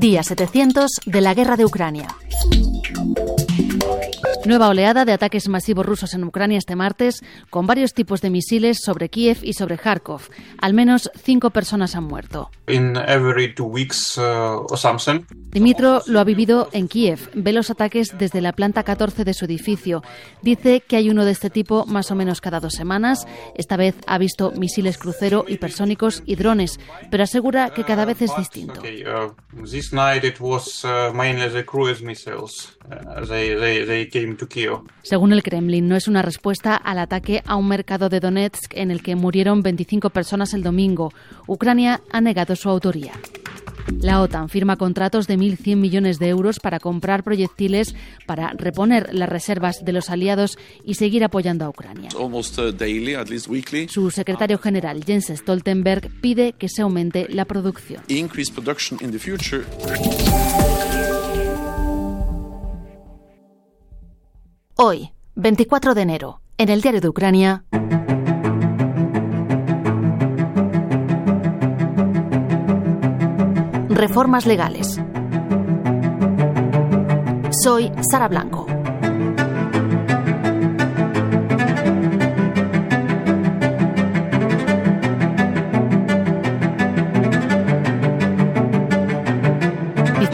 Día 700 de la guerra de Ucrania. Nueva oleada de ataques masivos rusos en Ucrania este martes, con varios tipos de misiles sobre Kiev y sobre Kharkov. Al menos cinco personas han muerto. In every two weeks, uh. Dimitro lo ha vivido en Kiev. Ve los ataques desde la planta 14 de su edificio. Dice que hay uno de este tipo más o menos cada dos semanas. Esta vez ha visto misiles crucero, hipersónicos y drones, pero asegura que cada vez es distinto. Okay, uh, it was uh, Según el Kremlin, no es una respuesta al ataque a un mercado de Donetsk en el que murieron 25 personas el domingo. Ucrania ha negado su autoría. La OTAN firma contratos de 1.100 millones de euros para comprar proyectiles para reponer las reservas de los aliados y seguir apoyando a Ucrania. almost uh, daily, at least weekly. Su secretario general, Jens Stoltenberg, pide que se aumente la producción. Hoy, 24 de enero, en el diario de Ucrania. Reformas legales. Soy Sara Blanco.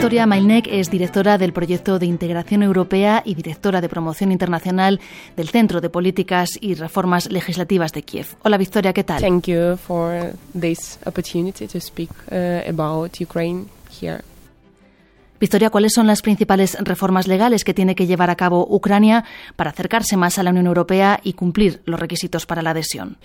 Victoria Mailnek es directora del proyecto de integración europea y directora de promoción internacional del Centro de Políticas y Reformas Legislativas de Kiev. Hola Victoria, ¿qué tal? Thank you for this opportunity to speak uh, about Ukraine here. Victoria, ¿cuáles son las principales reformas legales que tiene que llevar a cabo Ucrania para acercarse más a la Unión Europea y cumplir los requisitos para la adhesión?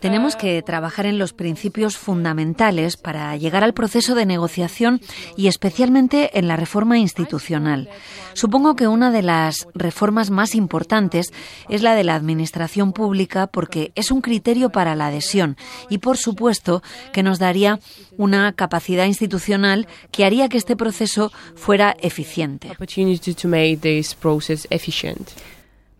Tenemos que trabajar en los principios fundamentales para llegar al proceso de negociación y especialmente en la reforma institucional. Supongo que una de las reformas más importantes es la de la administración pública porque es un criterio para la adhesión y, por supuesto, que nos daría una capacidad institucional que haría que este proceso fuera eficiente.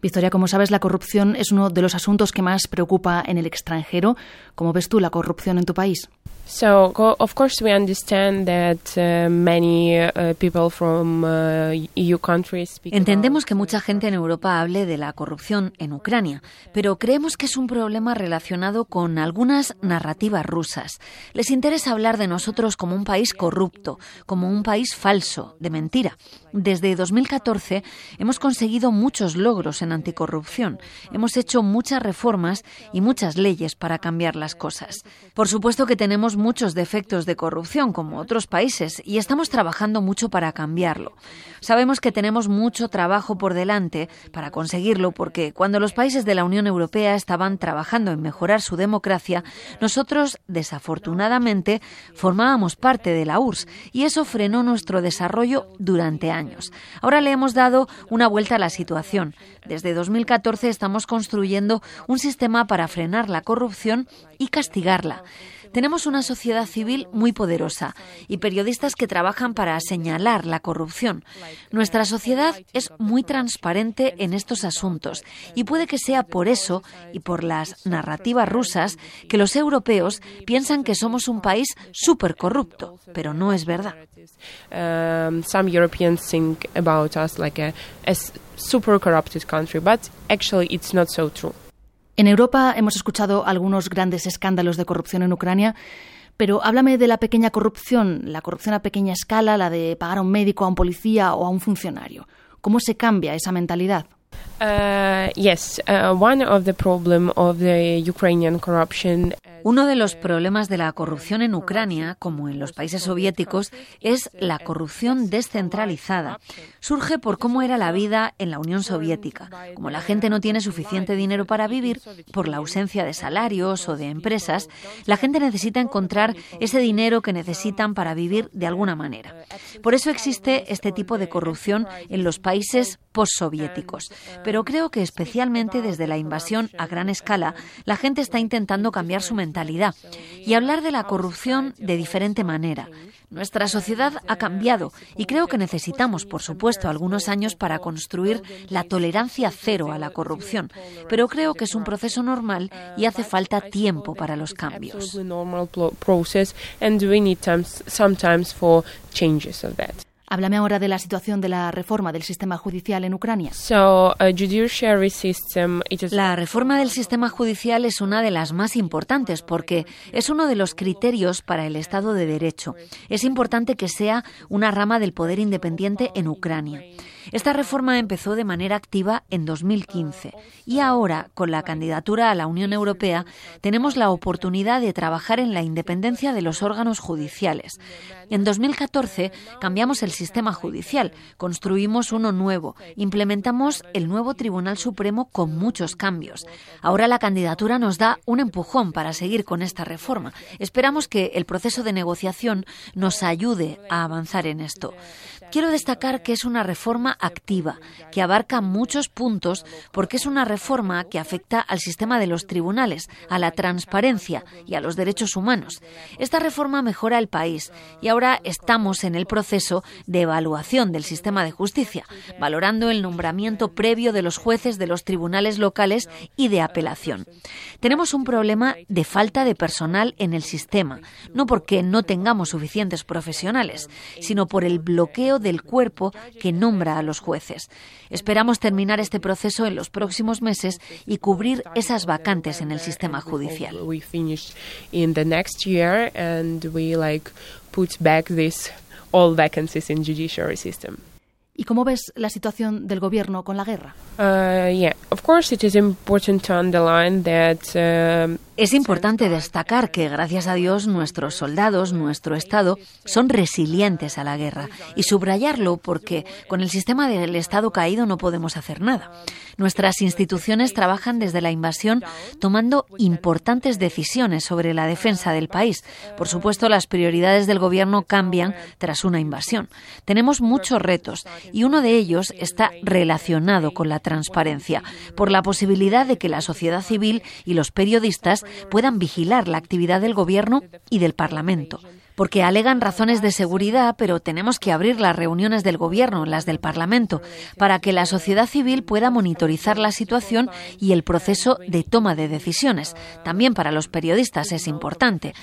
Victoria, como sabes, la corrupción es uno de los asuntos que más preocupa en el extranjero. ¿Cómo ves tú la corrupción en tu país? So, of course, we understand that uh, many uh, people from uh, EU countries speak Entendemos que mucha gente en Europa hable de la corrupción en Ucrania, pero creemos que es un problema relacionado con algunas narrativas rusas. Les interesa hablar de nosotros como un país corrupto, como un país falso, de mentira. Desde 2014 hemos conseguido muchos logros en anticorrupción. Hemos hecho muchas reformas y muchas leyes para cambiar las cosas. Por supuesto que tenemos muchos defectos de corrupción, como otros países, y estamos trabajando mucho para cambiarlo. Sabemos que tenemos mucho trabajo por delante para conseguirlo, porque cuando los países de la Unión Europea estaban trabajando en mejorar su democracia, nosotros, desafortunadamente, formábamos parte de la URSS, y eso frenó nuestro desarrollo durante años. Ahora le hemos dado una vuelta a la situación. Desde 2014 estamos construyendo un sistema para frenar la corrupción y castigarla. Tenemos una sociedad civil muy poderosa y periodistas que trabajan para señalar la corrupción. Nuestra sociedad es muy transparente en estos asuntos y puede que sea por eso y por las narrativas rusas que los europeos piensan que somos un país súper corrupto, pero no es verdad. um, some Europeans think about us like a, a super corrupted country, but actually it's not so true. En Europa hemos escuchado algunos grandes escándalos de corrupción en Ucrania, pero háblame de la pequeña corrupción, la corrupción a pequeña escala, la de pagar a un médico, a un policía o a un funcionario. ¿Cómo se cambia esa mentalidad? Yes, one of the problem of the Ukrainian corruption. Uno de los problemas de la corrupción en Ucrania, como en los países soviéticos, es la corrupción descentralizada. Surge por cómo era la vida en la Unión Soviética. Como la gente no tiene suficiente dinero para vivir, por la ausencia de salarios o de empresas, la gente necesita encontrar ese dinero que necesitan para vivir de alguna manera. Por eso existe este tipo de corrupción en los países postsoviéticos. Pero creo que especialmente desde la invasión a gran escala, la gente está intentando cambiar su mentalidad y hablar de la corrupción de diferente manera. Nuestra sociedad ha cambiado y creo que necesitamos, por supuesto, algunos años para construir la tolerancia cero a la corrupción, pero creo que es un proceso normal y hace falta tiempo para los cambios. Háblame ahora de la situación de la reforma del sistema judicial en Ucrania. La reforma del sistema judicial es una de las más importantes porque es uno de los criterios para el Estado de Derecho. Es importante que sea una rama del poder independiente en Ucrania. Esta reforma empezó de manera activa en 2015 y ahora, con la candidatura a la Unión Europea, tenemos la oportunidad de trabajar en la independencia de los órganos judiciales. En 2014 cambiamos el sistema judicial, construimos uno nuevo, implementamos el nuevo Tribunal Supremo con muchos cambios. Ahora la candidatura nos da un empujón para seguir con esta reforma. Esperamos que el proceso de negociación nos ayude a avanzar en esto. Quiero destacar que es una reforma activa, que abarca muchos puntos porque es una reforma que afecta al sistema de los tribunales, a la transparencia y a los derechos humanos. Esta reforma mejora el país y ahora estamos en el proceso de evaluación del sistema de justicia, valorando el nombramiento previo de los jueces de los tribunales locales y de apelación. Tenemos un problema de falta de personal en el sistema, no porque no tengamos suficientes profesionales, sino por el bloqueo del cuerpo que nombra a los jueces. Esperamos terminar este proceso en los próximos meses y cubrir esas vacantes en el sistema judicial. ¿Y cómo ves la situación del gobierno con la guerra? Es importante destacar que, gracias a Dios, nuestros soldados, nuestro Estado, son resilientes a la guerra y subrayarlo porque con el sistema del Estado caído no podemos hacer nada. Nuestras instituciones trabajan desde la invasión tomando importantes decisiones sobre la defensa del país. Por supuesto, las prioridades del Gobierno cambian tras una invasión. Tenemos muchos retos y uno de ellos está relacionado con la transparencia, por la posibilidad de que la sociedad civil y los periodistas puedan vigilar la actividad del Gobierno y del Parlamento porque alegan razones de seguridad, pero tenemos que abrir las reuniones del Gobierno, las del Parlamento, para que la sociedad civil pueda monitorizar la situación y el proceso de toma de decisiones. También para los periodistas es importante.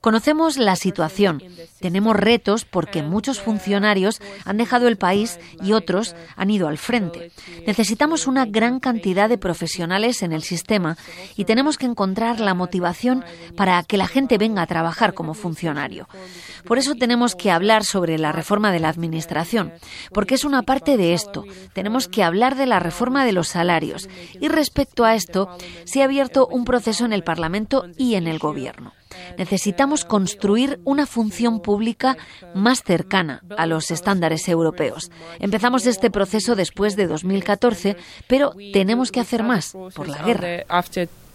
Conocemos la situación. Tenemos retos porque muchos funcionarios han dejado el país y otros han ido al frente. Necesitamos una gran cantidad de profesionales en el sistema y tenemos que encontrar la motivación para que la gente venga a trabajar como funcionario. Por eso tenemos que hablar sobre la reforma de la Administración, porque es una parte de esto. Tenemos que hablar de la reforma de los salarios. Y respecto a esto, se ha abierto un proceso en el Parlamento y en el Gobierno. Necesitamos construir una función pública más cercana a los estándares europeos. Empezamos este proceso después de 2014, pero tenemos que hacer más por la guerra.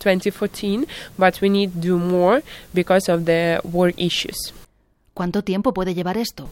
2014, but we need do more because of the war issues. ¿Cuánto tiempo puede llevar esto?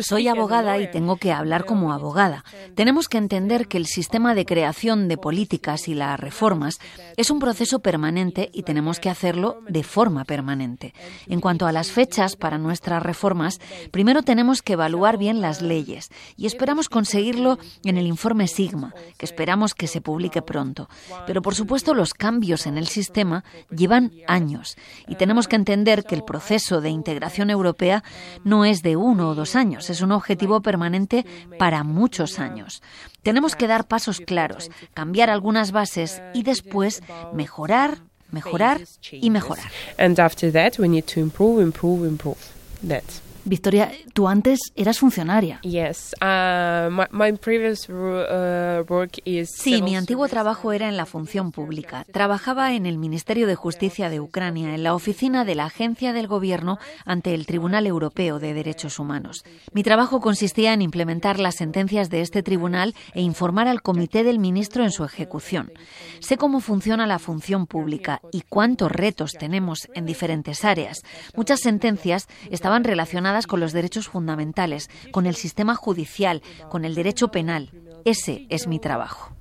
Soy abogada y tengo que hablar como abogada. Tenemos que entender que el sistema de creación de políticas y las reformas es un proceso permanente y tenemos que hacerlo de forma permanente. En cuanto a las fechas para nuestras reformas, primero tenemos que evaluar bien las leyes y esperamos conseguirlo en el informe Sigma, que esperamos que se publique pronto. Pero por supuesto los cambios en el sistema llevan años y tenemos que entender que el proceso de integración europea no es de uno o dos años, es un objetivo permanente para muchos años. Tenemos que dar pasos claros, cambiar algunas bases y después mejorar, mejorar y mejorar. Victoria, tú antes eras funcionaria. Yes, uh, my, previous uh, work is sí, mi antiguo trabajo era en la función pública. Trabajaba en el Ministerio de Justicia de Ucrania, en la oficina de la Agencia del Gobierno ante el Tribunal Europeo de Derechos Humanos. Mi trabajo consistía en implementar las sentencias de este tribunal e informar al Comité del Ministro en su ejecución. Sé cómo funciona la función pública y cuántos retos tenemos en diferentes áreas. Muchas sentencias estaban relacionadas con los derechos fundamentales, con el sistema judicial, con el derecho penal. Ese es mi trabajo.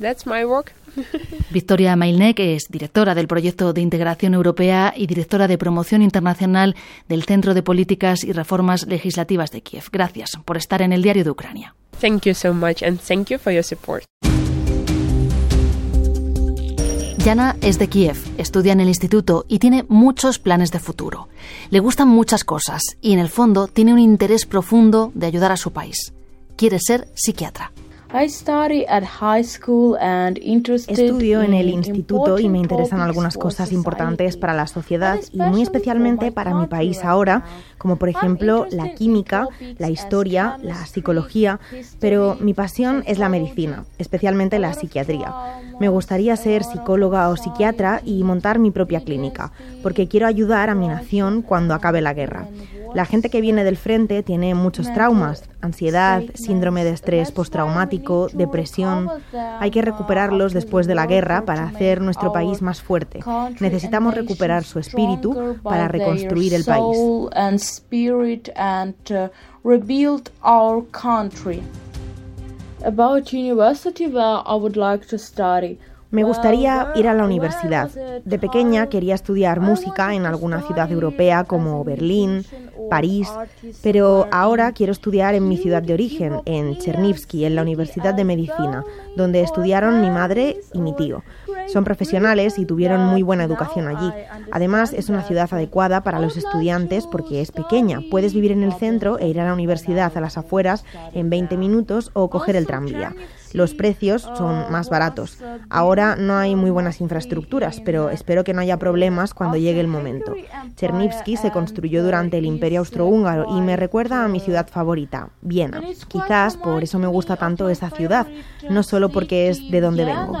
That's my work. Victoria Mailnek es directora del proyecto de integración europea y directora de promoción internacional del Centro de Políticas y Reformas Legislativas de Kiev. Gracias por estar en el Diario de Ucrania. Thank you so much and thank you for your support. Yana es de Kiev, estudia en el instituto y tiene muchos planes de futuro. Le gustan muchas cosas y en el fondo tiene un interés profundo de ayudar a su país. Quiere ser psiquiatra. Estudio en el instituto y me interesan algunas cosas importantes para la sociedad y muy especialmente para mi país ahora, como por ejemplo la química, la historia, la psicología, pero mi pasión es la medicina, especialmente la psiquiatría. Me gustaría ser psicóloga o psiquiatra y montar mi propia clínica, porque quiero ayudar a mi nación cuando acabe la guerra. La gente que viene del frente tiene muchos traumas, ansiedad, síndrome de estrés postraumático, depresión. Hay que recuperarlos después de la guerra para hacer nuestro país más fuerte. Necesitamos recuperar su espíritu para reconstruir el país. About university where I would like to study. Me gustaría ir a la universidad. De pequeña quería estudiar música en alguna ciudad europea como Berlín, París, pero ahora quiero estudiar en mi ciudad de origen, en Chernivsky, en la Universidad de Medicina, donde estudiaron mi madre y mi tío. Son profesionales y tuvieron muy buena educación allí. Además, es una ciudad adecuada para los estudiantes porque es pequeña. Puedes vivir en el centro e ir a la universidad a las afueras en 20 minutos o coger el tranvía. Los precios son más baratos. Ahora no hay muy buenas infraestructuras, pero espero que no haya problemas cuando llegue el momento. Chernivsky se construyó durante el Imperio Austrohúngaro y me recuerda a mi ciudad favorita, Viena. Quizás por eso me gusta tanto esa ciudad, no solo porque es de donde vengo.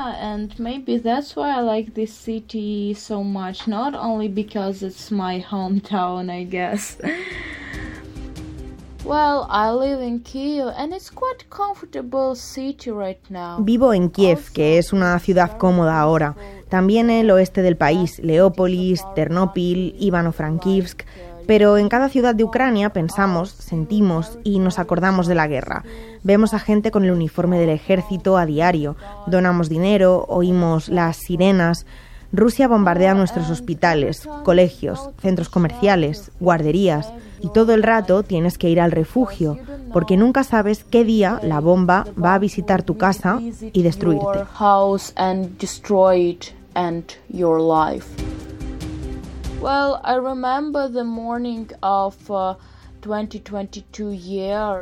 Vivo en Kiev, que es una ciudad cómoda ahora. También el oeste del país, Leópolis, Ternopil, Ivano-Frankivsk. Pero en cada ciudad de Ucrania pensamos, sentimos y nos acordamos de la guerra. Vemos a gente con el uniforme del ejército a diario, donamos dinero, oímos las sirenas. Rusia bombardea nuestros hospitales, colegios, centros comerciales, guarderías y todo el rato tienes que ir al refugio porque nunca sabes qué día la bomba va a visitar tu casa y destruirte.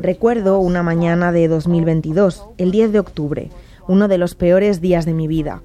Recuerdo una mañana de 2022, el 10 de octubre, uno de los peores días de mi vida.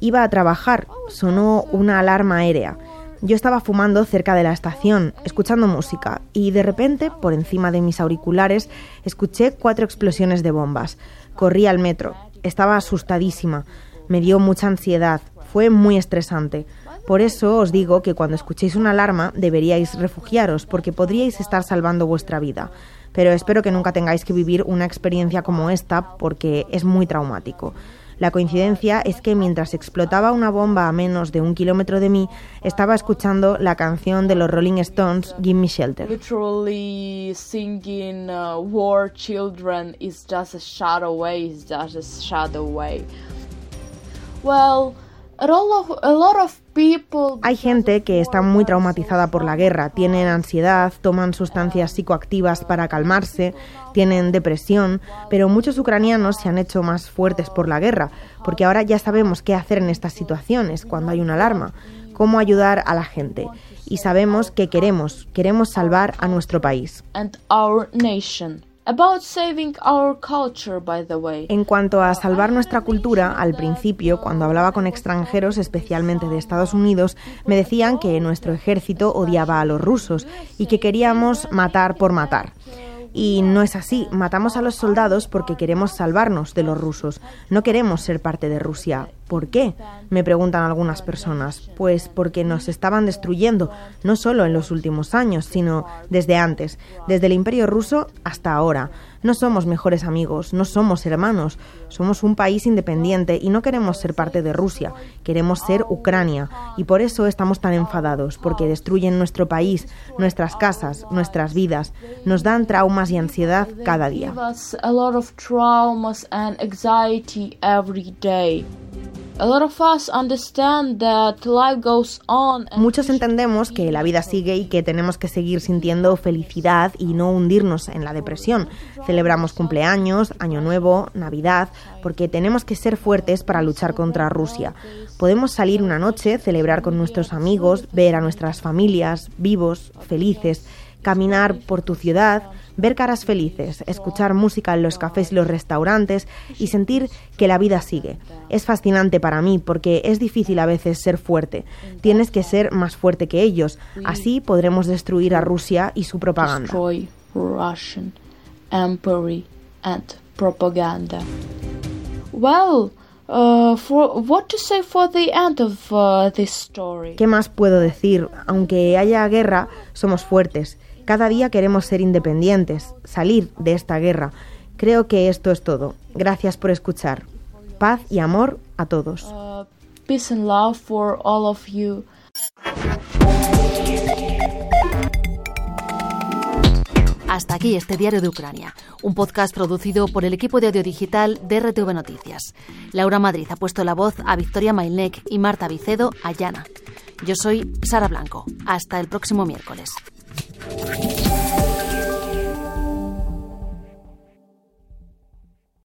Iba a trabajar, sonó una alarma aérea. Yo estaba fumando cerca de la estación, escuchando música, y de repente, por encima de mis auriculares, escuché cuatro explosiones de bombas. Corrí al metro. Estaba asustadísima. Me dio mucha ansiedad. Fue muy estresante. Por eso os digo que cuando escuchéis una alarma deberíais refugiaros, porque podríais estar salvando vuestra vida. Pero espero que nunca tengáis que vivir una experiencia como esta, porque es muy traumático. La coincidencia es que mientras explotaba una bomba a menos de un kilómetro de mí, estaba escuchando la canción de los Rolling Stones, Give Me Shelter. Literally singing uh, War Children is just a shadow is just a shadow. Well, hay gente que está muy traumatizada por la guerra, tienen ansiedad, toman sustancias psicoactivas para calmarse, tienen depresión, pero muchos ucranianos se han hecho más fuertes por la guerra, porque ahora ya sabemos qué hacer en estas situaciones cuando hay una alarma, cómo ayudar a la gente. Y sabemos que queremos, queremos salvar a nuestro país. En cuanto a salvar nuestra cultura, al principio, cuando hablaba con extranjeros, especialmente de Estados Unidos, me decían que nuestro ejército odiaba a los rusos y que queríamos matar por matar. Y no es así, matamos a los soldados porque queremos salvarnos de los rusos, no queremos ser parte de Rusia. ¿Por qué? Me preguntan algunas personas. Pues porque nos estaban destruyendo, no solo en los últimos años, sino desde antes, desde el Imperio ruso hasta ahora. No somos mejores amigos, no somos hermanos, somos un país independiente y no queremos ser parte de Rusia, queremos ser Ucrania y por eso estamos tan enfadados, porque destruyen nuestro país, nuestras casas, nuestras vidas, nos dan traumas y ansiedad cada día. Muchos entendemos que la vida sigue y que tenemos que seguir sintiendo felicidad y no hundirnos en la depresión. Celebramos cumpleaños, Año Nuevo, Navidad, porque tenemos que ser fuertes para luchar contra Rusia. Podemos salir una noche, celebrar con nuestros amigos, ver a nuestras familias vivos, felices, caminar por tu ciudad, ver caras felices, escuchar música en los cafés y los restaurantes y sentir que la vida sigue. Es fascinante para mí porque es difícil a veces ser fuerte. Tienes que ser más fuerte que ellos. Así podremos destruir a Rusia y su propaganda. ¿Qué más puedo decir? Aunque haya guerra, somos fuertes. Cada día queremos ser independientes, salir de esta guerra. Creo que esto es todo. Gracias por escuchar. Paz y amor a todos. Uh, peace and love for all of you. Hasta aquí este diario de Ucrania, un podcast producido por el equipo de audio digital de RTV Noticias. Laura Madrid ha puesto la voz a Victoria Mailnek y Marta Vicedo a Yana. Yo soy Sara Blanco. Hasta el próximo miércoles. Thank you.